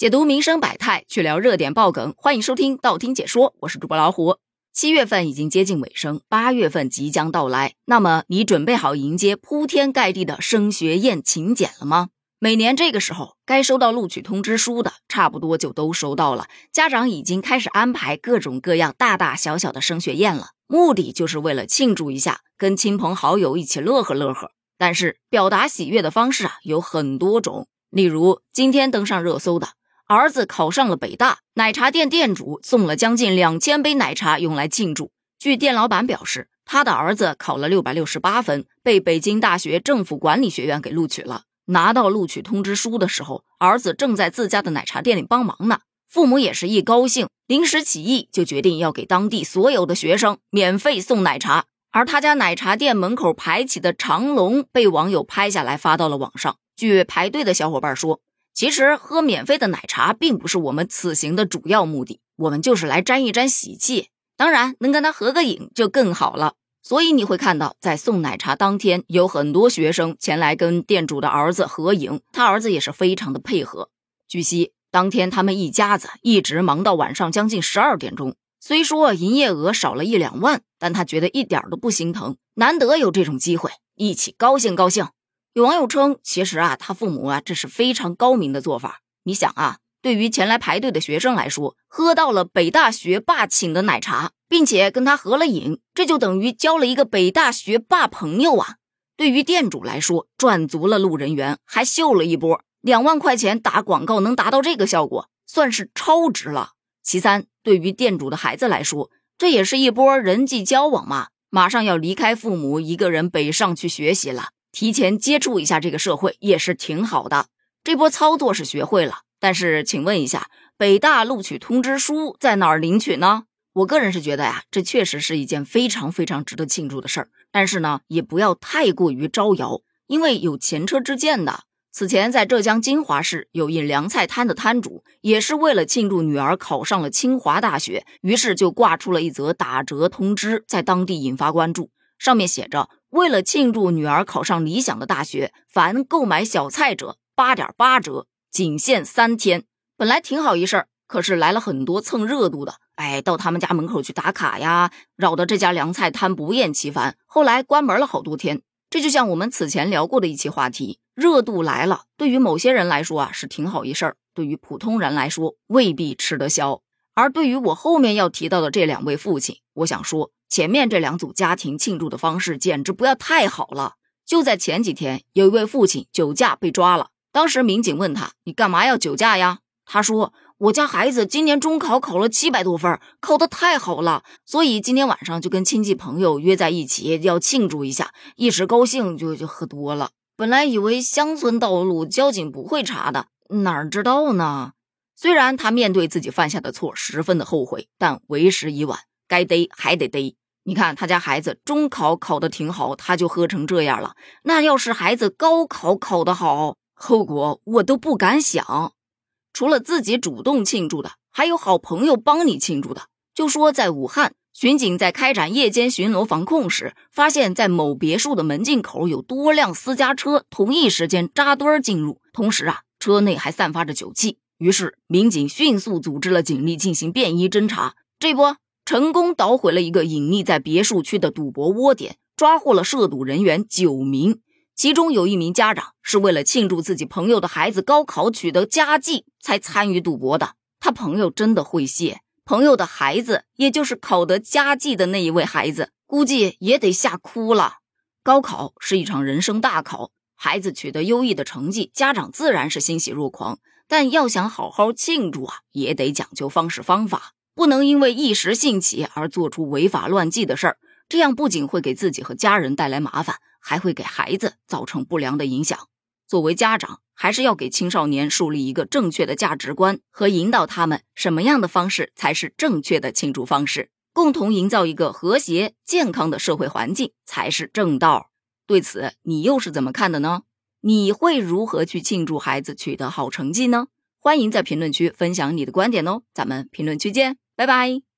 解读民生百态，去聊热点爆梗，欢迎收听道听解说，我是主播老虎。七月份已经接近尾声，八月份即将到来，那么你准备好迎接铺天盖地的升学宴请柬了吗？每年这个时候，该收到录取通知书的，差不多就都收到了，家长已经开始安排各种各样大大小小的升学宴了，目的就是为了庆祝一下，跟亲朋好友一起乐呵乐呵。但是表达喜悦的方式啊有很多种，例如今天登上热搜的。儿子考上了北大，奶茶店店主送了将近两千杯奶茶用来庆祝。据店老板表示，他的儿子考了六百六十八分，被北京大学政府管理学院给录取了。拿到录取通知书的时候，儿子正在自家的奶茶店里帮忙呢。父母也是一高兴，临时起意就决定要给当地所有的学生免费送奶茶。而他家奶茶店门口排起的长龙被网友拍下来发到了网上。据排队的小伙伴说。其实喝免费的奶茶并不是我们此行的主要目的，我们就是来沾一沾喜气。当然，能跟他合个影就更好了。所以你会看到，在送奶茶当天，有很多学生前来跟店主的儿子合影，他儿子也是非常的配合。据悉，当天他们一家子一直忙到晚上将近十二点钟。虽说营业额少了一两万，但他觉得一点都不心疼，难得有这种机会，一起高兴高兴。有网友称，其实啊，他父母啊，这是非常高明的做法。你想啊，对于前来排队的学生来说，喝到了北大学霸请的奶茶，并且跟他合了影，这就等于交了一个北大学霸朋友啊。对于店主来说，赚足了路人缘，还秀了一波。两万块钱打广告能达到这个效果，算是超值了。其三，对于店主的孩子来说，这也是一波人际交往嘛。马上要离开父母，一个人北上去学习了。提前接触一下这个社会也是挺好的。这波操作是学会了，但是请问一下，北大录取通知书在哪儿领取呢？我个人是觉得呀，这确实是一件非常非常值得庆祝的事儿。但是呢，也不要太过于招摇，因为有前车之鉴的。此前在浙江金华市有一凉菜摊的摊主，也是为了庆祝女儿考上了清华大学，于是就挂出了一则打折通知，在当地引发关注。上面写着。为了庆祝女儿考上理想的大学，凡购买小菜者八点八折，仅限三天。本来挺好一事儿，可是来了很多蹭热度的，哎，到他们家门口去打卡呀，扰得这家凉菜摊不厌其烦。后来关门了好多天。这就像我们此前聊过的一期话题，热度来了，对于某些人来说啊是挺好一事儿，对于普通人来说未必吃得消。而对于我后面要提到的这两位父亲，我想说。前面这两组家庭庆祝的方式简直不要太好了。就在前几天，有一位父亲酒驾被抓了。当时民警问他：“你干嘛要酒驾呀？”他说：“我家孩子今年中考考了七百多分，考得太好了，所以今天晚上就跟亲戚朋友约在一起要庆祝一下，一时高兴就就喝多了。本来以为乡村道路交警不会查的，哪知道呢？虽然他面对自己犯下的错十分的后悔，但为时已晚，该逮还得逮。”你看他家孩子中考考得挺好，他就喝成这样了。那要是孩子高考考得好，后果我都不敢想。除了自己主动庆祝的，还有好朋友帮你庆祝的。就说在武汉，巡警在开展夜间巡逻防控时，发现，在某别墅的门禁口有多辆私家车同一时间扎堆进入，同时啊，车内还散发着酒气。于是民警迅速组织了警力进行便衣侦查。这不。成功捣毁了一个隐匿在别墅区的赌博窝点，抓获了涉赌人员九名，其中有一名家长是为了庆祝自己朋友的孩子高考取得佳绩才参与赌博的。他朋友真的会谢，朋友的孩子，也就是考得佳绩的那一位孩子，估计也得吓哭了。高考是一场人生大考，孩子取得优异的成绩，家长自然是欣喜若狂。但要想好好庆祝啊，也得讲究方式方法。不能因为一时兴起而做出违法乱纪的事儿，这样不仅会给自己和家人带来麻烦，还会给孩子造成不良的影响。作为家长，还是要给青少年树立一个正确的价值观和引导他们什么样的方式才是正确的庆祝方式，共同营造一个和谐健康的社会环境才是正道。对此，你又是怎么看的呢？你会如何去庆祝孩子取得好成绩呢？欢迎在评论区分享你的观点哦，咱们评论区见。拜拜。